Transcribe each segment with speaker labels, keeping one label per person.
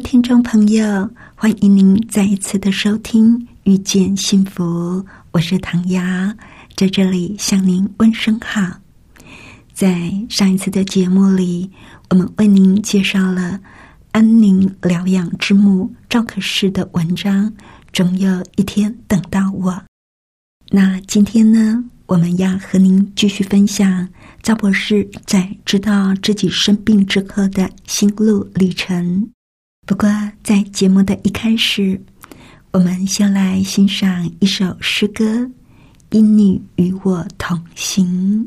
Speaker 1: 听众朋友，欢迎您再一次的收听《遇见幸福》，我是唐瑶，在这里向您问声好。在上一次的节目里，我们为您介绍了安宁疗养之母赵可士的文章《总有一天等到我》。那今天呢，我们要和您继续分享赵博士在知道自己生病之后的心路历程。不过，在节目的一开始，我们先来欣赏一首诗歌《因你与我同行》。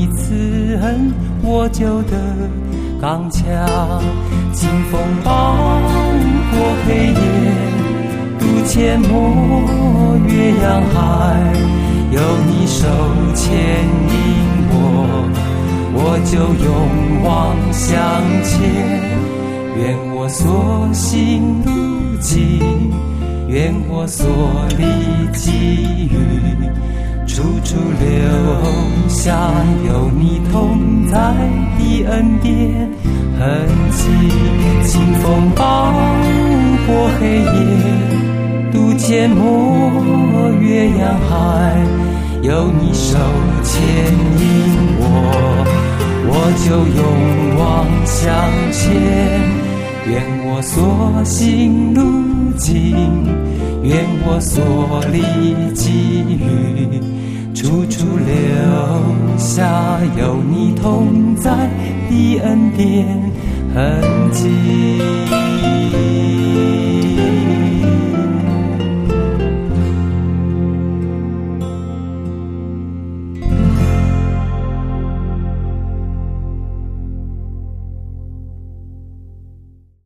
Speaker 2: 你慈恩，我就得刚强。清风暴过黑夜，渡阡陌越洋海。有你手牵引我，我就勇往向前。愿我所行路径，愿我所历际遇，处处留下有你同在的恩典痕迹。清风暴过黑夜，渡阡陌月洋海。有你手牵引我，我就勇往向前。愿我所行路径，愿我所历际遇，处处留下有你同在的恩典痕迹。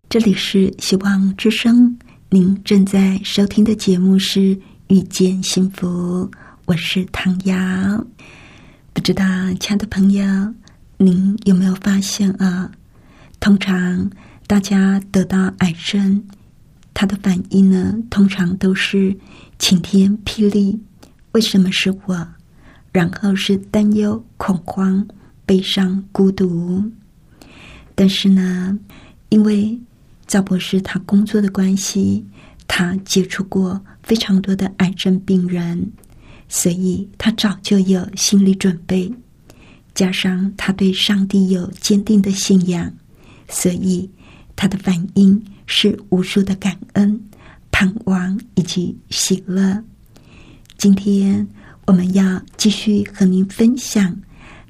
Speaker 1: 这里是希望之声，您正在收听的节目是《遇见幸福》，我是唐瑶。不知道，亲爱的朋友，您有没有发现啊？通常大家得到癌症，他的反应呢，通常都是晴天霹雳。为什么是我？然后是担忧、恐慌、悲伤、孤独。但是呢，因为赵博士他工作的关系，他接触过非常多的癌症病人，所以他早就有心理准备。加上他对上帝有坚定的信仰，所以他的反应是无数的感恩、盼望以及喜乐。今天。我们要继续和您分享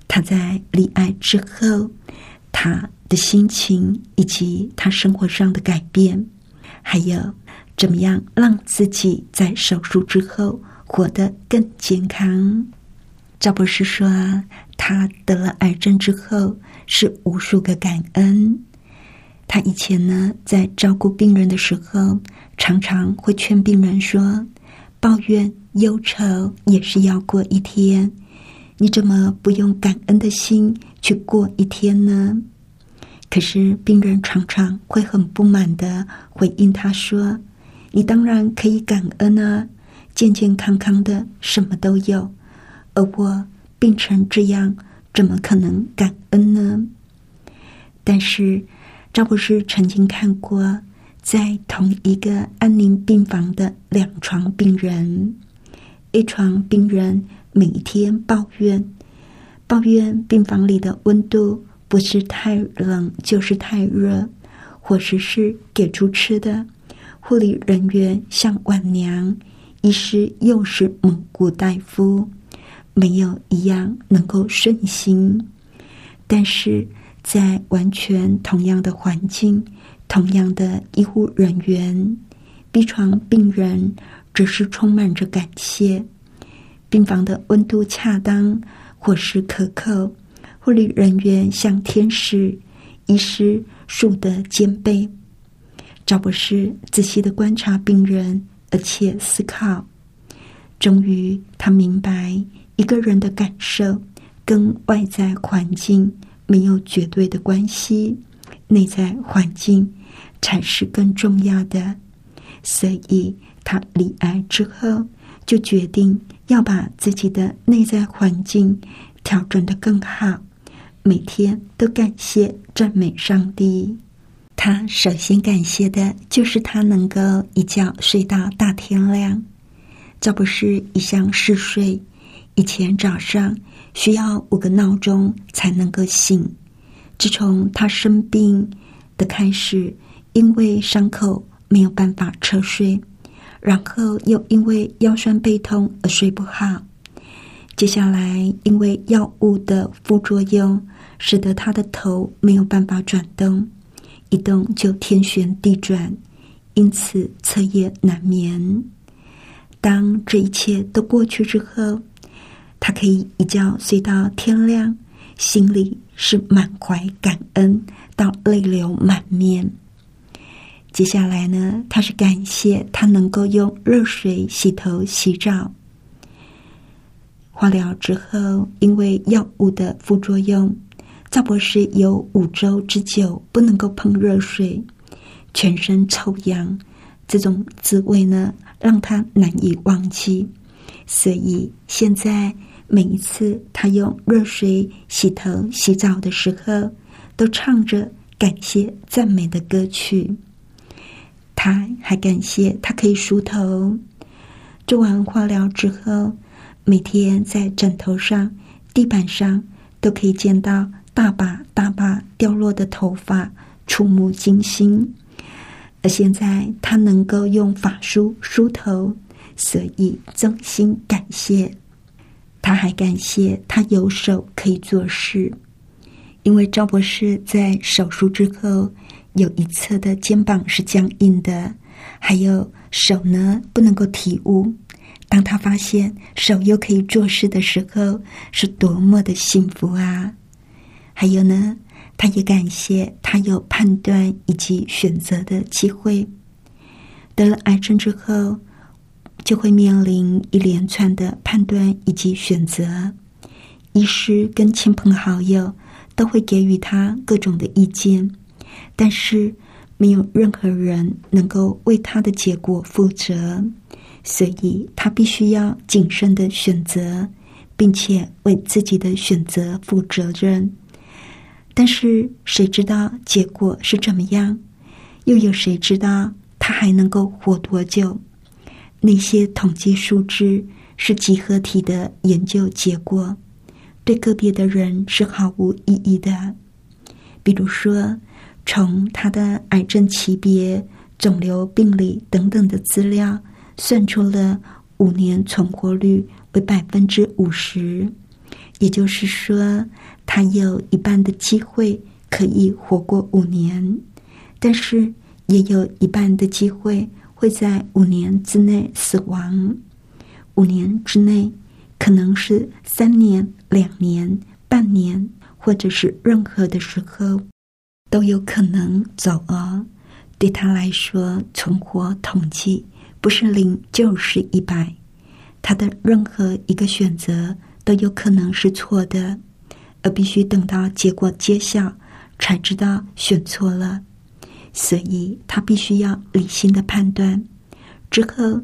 Speaker 1: 他在离癌之后他的心情，以及他生活上的改变，还有怎么样让自己在手术之后活得更健康。赵博士说，他得了癌症之后是无数个感恩。他以前呢，在照顾病人的时候，常常会劝病人说。抱怨忧愁也是要过一天，你怎么不用感恩的心去过一天呢？可是病人常常会很不满的回应他说：“你当然可以感恩啊，健健康康的什么都有，而我病成这样，怎么可能感恩呢？”但是赵博士曾经看过。在同一个安宁病房的两床病人一床病人每天抱怨，抱怨病房里的温度不是太冷就是太热，伙食是给猪吃的，护理人员像晚娘，医师又是蒙古大夫，没有一样能够顺心。但是在完全同样的环境。同样的医护人员病床病人只是充满着感谢。病房的温度恰当，伙食可口，护理人员像天使，医师树德兼备。赵博士仔细的观察病人，而且思考，终于他明白，一个人的感受跟外在环境没有绝对的关系，内在环境。才是更重要的，所以他离癌之后就决定要把自己的内在环境调整的更好，每天都感谢赞美上帝。他首先感谢的就是他能够一觉睡到大天亮。这不是一向嗜睡，以前早上需要五个闹钟才能够醒。自从他生病的开始。因为伤口没有办法侧睡，然后又因为腰酸背痛而睡不好。接下来，因为药物的副作用，使得他的头没有办法转动，一动就天旋地转，因此彻夜难眠。当这一切都过去之后，他可以一觉睡到天亮，心里是满怀感恩，到泪流满面。接下来呢，他是感谢他能够用热水洗头洗澡。化疗之后，因为药物的副作用，赵博士有五周之久不能够碰热水，全身抽痒，这种滋味呢让他难以忘记。所以现在每一次他用热水洗头洗澡的时候，都唱着感谢赞美的歌曲。他还感谢他可以梳头。做完化疗之后，每天在枕头上、地板上都可以见到大把大把掉落的头发，触目惊心。而现在他能够用法梳梳头，所以衷心感谢。他还感谢他有手可以做事，因为赵博士在手术之后。有一侧的肩膀是僵硬的，还有手呢不能够提物。当他发现手又可以做事的时候，是多么的幸福啊！还有呢，他也感谢他有判断以及选择的机会。得了癌症之后，就会面临一连串的判断以及选择。医师跟亲朋好友都会给予他各种的意见，但是没有任何人能够为他的结果负责，所以他必须要谨慎的选择，并且为自己的选择负责任。但是谁知道结果是怎么样？又有谁知道他还能够活多久？那些统计数字是集合体的研究结果。对个别的人是毫无意义的。比如说，从他的癌症级别、肿瘤病理等等的资料，算出了五年存活率为百分之五十，也就是说，他有一半的机会可以活过五年，但是也有一半的机会会在五年之内死亡。五年之内。可能是三年、两年、半年，或者是任何的时候，都有可能走啊。对他来说，存活统计不是零就是一百，他的任何一个选择都有可能是错的，而必须等到结果揭晓才知道选错了。所以他必须要理性的判断之后。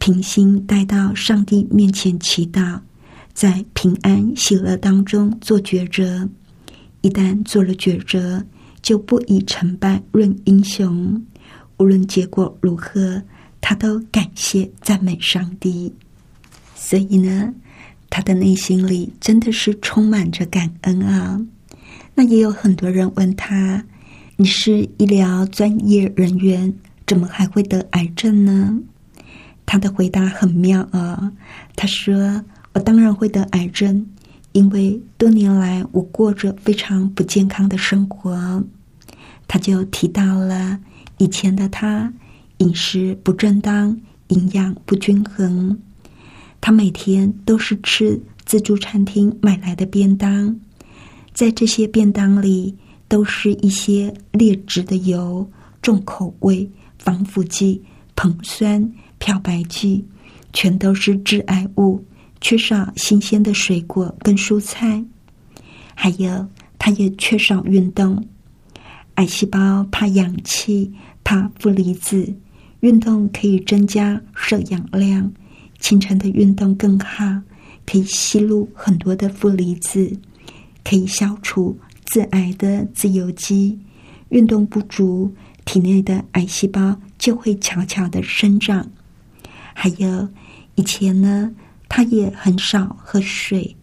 Speaker 1: 平心带到上帝面前祈祷，在平安喜乐当中做抉择。一旦做了抉择，就不以成败论英雄。无论结果如何，他都感谢赞美上帝。所以呢，他的内心里真的是充满着感恩啊。那也有很多人问他：“你是医疗专业人员，怎么还会得癌症呢？”他的回答很妙啊！他说：“我当然会得癌症，因为多年来我过着非常不健康的生活。”他就提到了以前的他饮食不正当，营养不均衡。他每天都是吃自助餐厅买来的便当，在这些便当里都是一些劣质的油、重口味、防腐剂、硼酸。漂白剂全都是致癌物，缺少新鲜的水果跟蔬菜，还有他也缺少运动。癌细胞怕氧气，怕负离子，运动可以增加摄氧量。清晨的运动更好，可以吸入很多的负离子，可以消除致癌的自由基。运动不足，体内的癌细胞就会悄悄的生长。还有以前呢，他也很少喝水，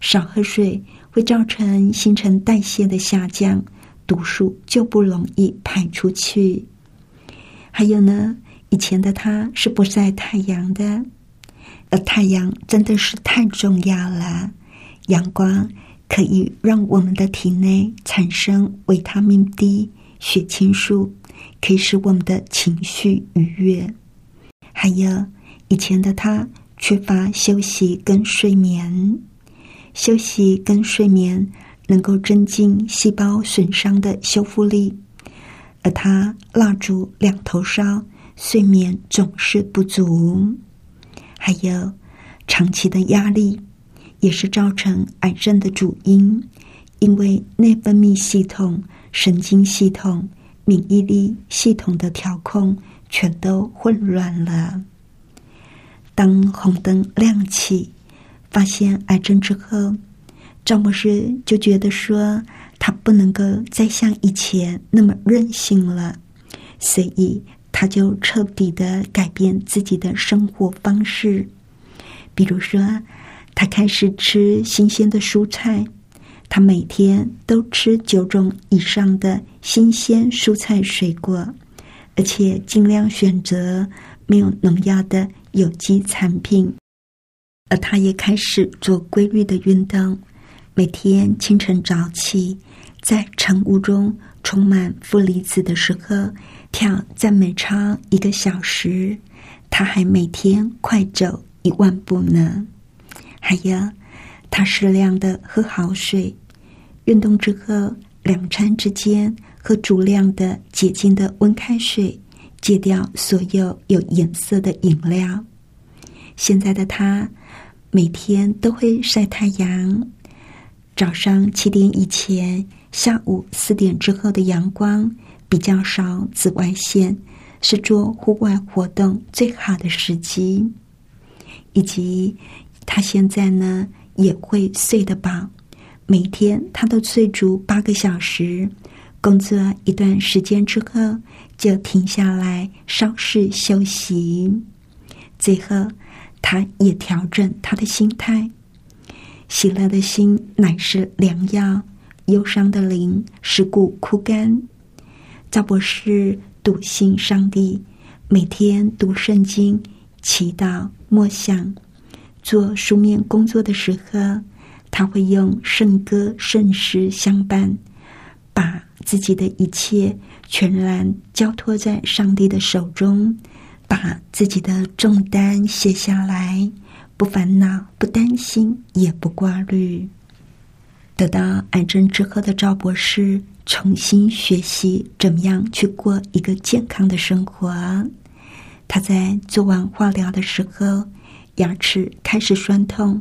Speaker 1: 少喝水会造成新陈代谢的下降，毒素就不容易排出去。还有呢，以前的他是不晒太阳的，而太阳真的是太重要了。阳光可以让我们的体内产生维他命 D、血清素，可以使我们的情绪愉悦。还有以前的他缺乏休息跟睡眠，休息跟睡眠能够增进细胞损伤的修复力，而他蜡烛两头烧，睡眠总是不足。还有长期的压力也是造成癌症的主因，因为内分泌系统、神经系统、免疫力系统的调控。全都混乱了。当红灯亮起，发现癌症之后，赵博士就觉得说，他不能够再像以前那么任性了，所以他就彻底的改变自己的生活方式。比如说，他开始吃新鲜的蔬菜，他每天都吃九种以上的新鲜蔬菜水果。而且尽量选择没有农药的有机产品，而他也开始做规律的运动，每天清晨早起，在晨雾中充满负离子的时候跳赞美操一个小时，他还每天快走一万步呢。还有，他适量的喝好水，运动之后两餐之间。喝足量的洁净的温开水，戒掉所有有颜色的饮料。现在的他每天都会晒太阳，早上七点以前，下午四点之后的阳光比较少，紫外线是做户外活动最好的时机。以及他现在呢也会睡得饱，每天他都睡足八个小时，工作一段时间之后就停下来稍事休息。最后，他也调整他的心态，喜乐的心乃是良药，忧伤的灵使骨枯干。赵博士笃信上帝，每天读圣经。祈祷、默想、做书面工作的时候，他会用圣歌、圣诗相伴，把自己的一切全然交托在上帝的手中，把自己的重担卸下来，不烦恼、不担心、也不挂虑。得到癌症之后的赵博士，重新学习怎么样去过一个健康的生活。他在做完化疗的时候，牙齿开始酸痛。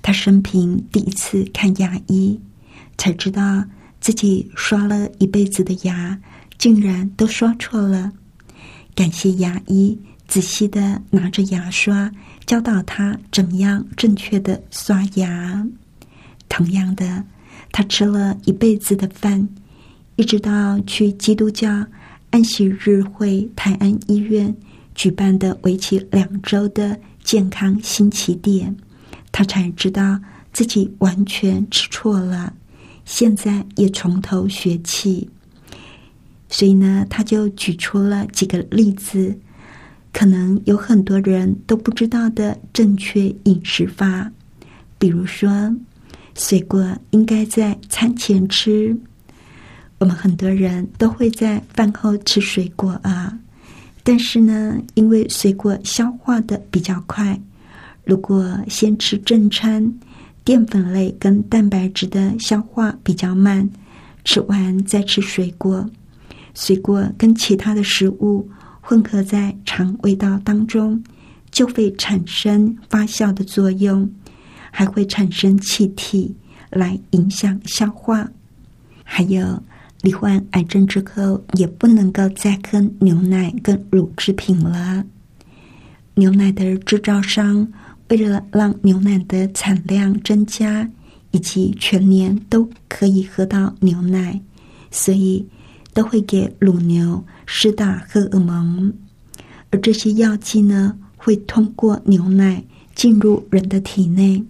Speaker 1: 他生平第一次看牙医，才知道自己刷了一辈子的牙，竟然都刷错了。感谢牙医仔细的拿着牙刷教导他怎么样正确的刷牙。同样的，他吃了一辈子的饭，一直到去基督教安息日会泰安医院。举办的为期两周的健康新起点，他才知道自己完全吃错了，现在也从头学起。所以呢，他就举出了几个例子，可能有很多人都不知道的正确饮食法，比如说，水果应该在餐前吃。我们很多人都会在饭后吃水果啊。但是呢，因为水果消化的比较快，如果先吃正餐，淀粉类跟蛋白质的消化比较慢，吃完再吃水果，水果跟其他的食物混合在肠胃道当中，就会产生发酵的作用，还会产生气体来影响消化，还有。罹患癌症之后，也不能够再喝牛奶跟乳制品了。牛奶的制造商为了让牛奶的产量增加，以及全年都可以喝到牛奶，所以都会给乳牛施打荷尔蒙。而这些药剂呢，会通过牛奶进入人的体内。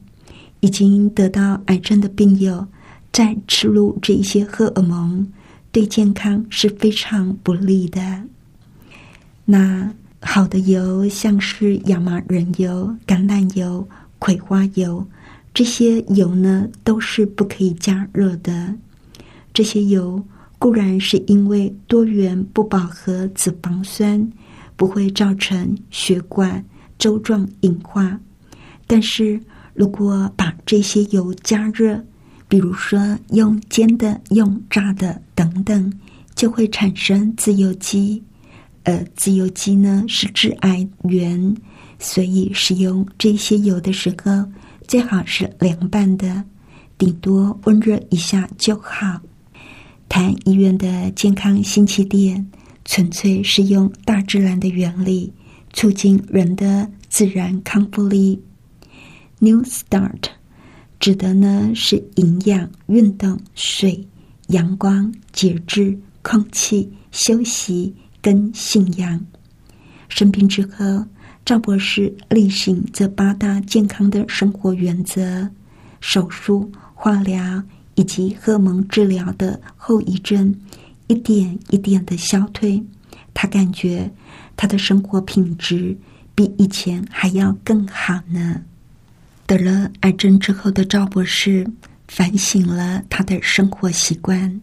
Speaker 1: 已经得到癌症的病友，再吃入这一些荷尔蒙。对健康是非常不利的。那好的油，像是亚麻仁油、橄榄油、葵花油，这些油呢，都是不可以加热的。这些油固然是因为多元不饱和脂肪酸，不会造成血管周状硬化，但是如果把这些油加热，比如说用煎的、用炸的等等，就会产生自由基，呃，自由基呢是致癌源，所以使用这些油的时候最好是凉拌的，顶多温热一下就好。谈医院的健康新起点，纯粹是用大自然的原理促进人的自然康复力。New Start。指的呢是营养、运动、水、阳光、节制、空气、休息跟信仰。生病之后，赵博士例行这八大健康的生活原则：手术、化疗以及荷尔蒙治疗的后遗症，一点一点的消退。他感觉他的生活品质比以前还要更好呢。得了癌症之后的赵博士反省了他的生活习惯，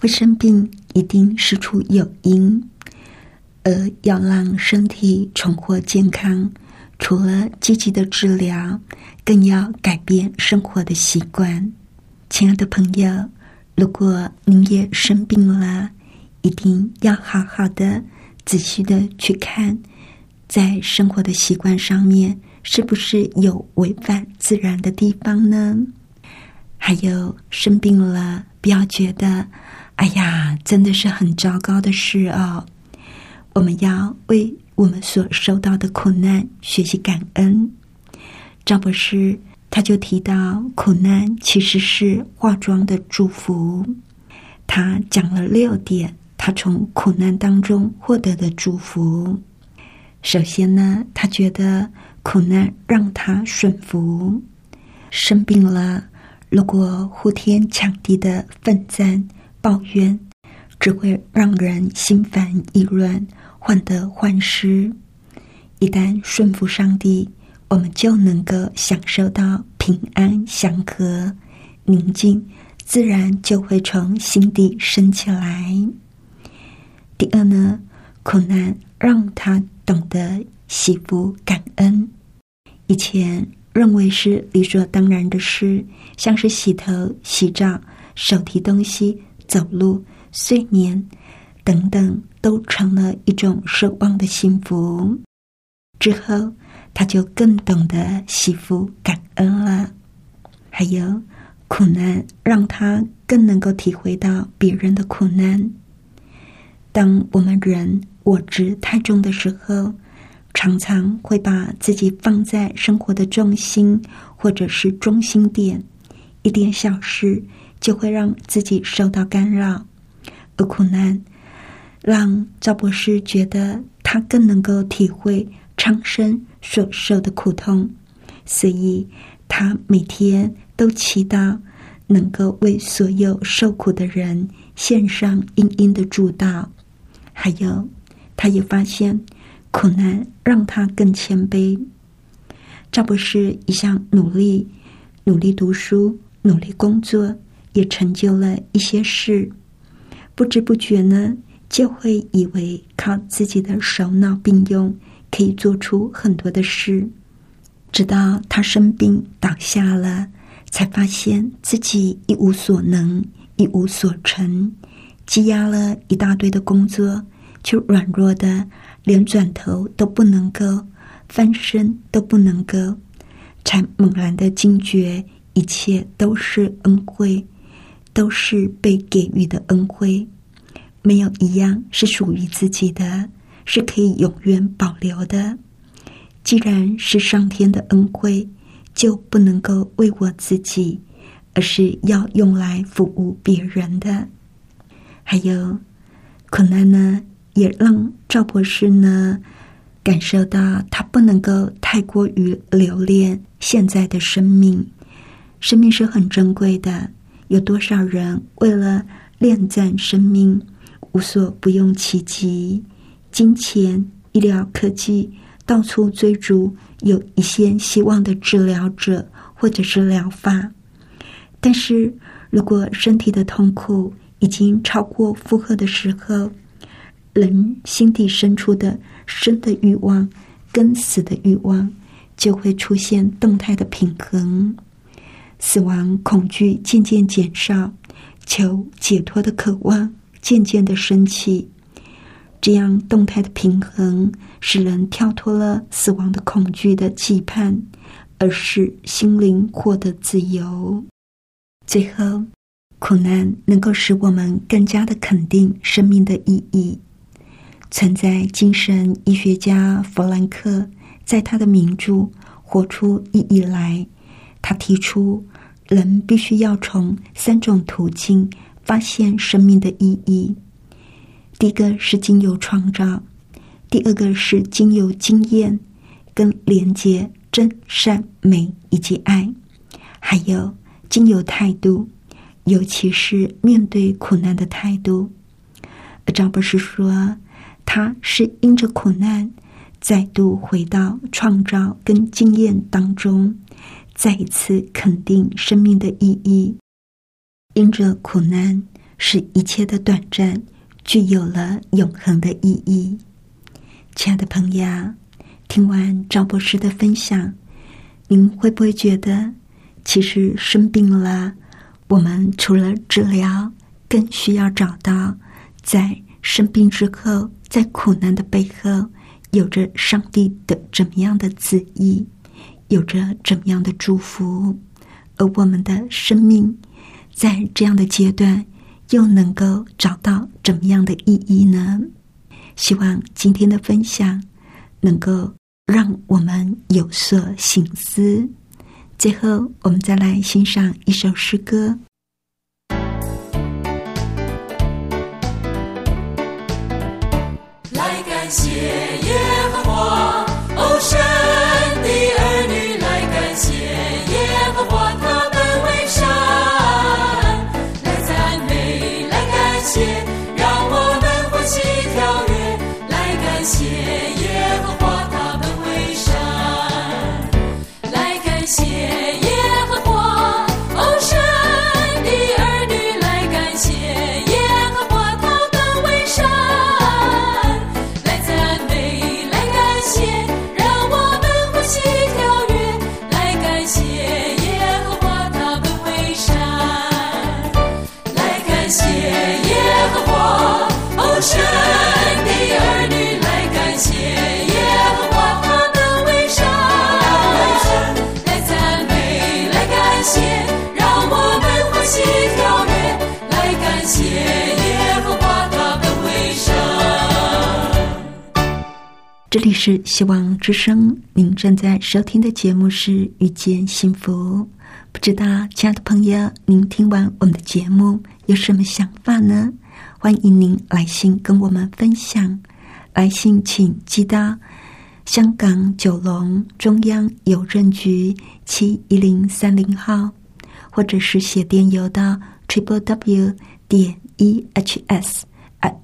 Speaker 1: 会生病一定是出有因，而要让身体重获健康，除了积极的治疗，更要改变生活的习惯。亲爱的朋友，如果您也生病了，一定要好好的、仔细的去看，在生活的习惯上面。是不是有违反自然的地方呢？还有生病了，不要觉得，哎呀，真的是很糟糕的事哦。我们要为我们所受到的苦难学习感恩。赵博士他就提到，苦难其实是化妆的祝福。他讲了六点，他从苦难当中获得的祝福。首先呢，他觉得苦难让他顺服。生病了，如果呼天抢地的奋战抱怨，只会让人心烦意乱。患得患失，一旦顺服上帝，我们就能够享受到平安祥和、宁静，自然就会从心底升起来。第二呢，苦难让他懂得惜福感恩。以前认为是理所当然的事，像是洗头、洗澡、手提东西、走路、睡眠。等等，都成了一种奢望的幸福。之后，他就更懂得惜福感恩了。还有苦难，让他更能够体会到别人的苦难。当我们人我执太重的时候，常常会把自己放在生活的重心，或者是中心点，一点小事就会让自己受到干扰，而苦难。让赵博士觉得他更能够体会苍生所受的苦痛，所以他每天都祈祷能够为所有受苦的人献上殷殷的祝祷。还有，他也发现苦难让他更谦卑。赵博士一向努力、努力读书、努力工作，也成就了一些事，不知不觉呢。就会以为靠自己的手脑并用可以做出很多的事，直到他生病倒下了，才发现自己一无所能，一无所成，积压了一大堆的工作，却软弱的连转头都不能够，翻身都不能够，才猛然的惊觉，一切都是恩惠，都是被给予的恩惠。没有一样是属于自己的，是可以永远保留的。既然是上天的恩惠，就不能够为我自己，而是要用来服务别人的。还有苦难呢，也让赵博士呢感受到，他不能够太过于留恋现在的生命。生命是很珍贵的，有多少人为了恋战生命？无所不用其极，金钱、医疗科技到处追逐有一线希望的治疗者或者是疗法。但是如果身体的痛苦已经超过负荷的时候，人心底深处的生的欲望跟死的欲望就会出现动态的平衡，死亡恐惧渐渐减少，求解脱的渴望。渐渐的升起，这样动态的平衡，使人跳脱了死亡的恐惧的期盼，而使心灵获得自由。最后，苦难能够使我们更加的肯定生命的意义。存在精神医学家弗兰克在他的名著《活出意义来》，他提出，人必须要从三种途径。发现生命的意义。第一个是经由创造，第二个是经由经验跟连接真善美以及爱，还有经由态度，尤其是面对苦难的态度。而张博士说，他是因着苦难再度回到创造跟经验当中，再一次肯定生命的意义。因着苦难，使一切的短暂具有了永恒的意义。亲爱的朋友，听完赵博士的分享，您会不会觉得，其实生病了，我们除了治疗，更需要找到在生病之后，在苦难的背后，有着上帝的怎么样的旨意？有着怎么样的祝福，而我们的生命在这样的阶段又能够找到怎么样的意义呢？希望今天的分享能够让我们有所醒思。最后，我们再来欣赏一首诗歌。
Speaker 2: 谢耶。
Speaker 1: 这里是希望之声，您正在收听的节目是《遇见幸福》。不知道，亲爱的朋友，您听完我们的节目有什么想法呢？欢迎您来信跟我们分享。来信请寄到香港九龙中央邮政局七一零三零号，或者是写电邮到 triple w 点 e h s at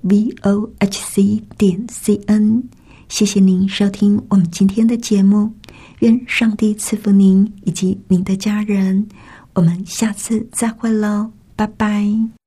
Speaker 1: v o h c 点 c n。谢谢您收听我们今天的节目，愿上帝赐福您以及您的家人。我们下次再会喽，拜拜。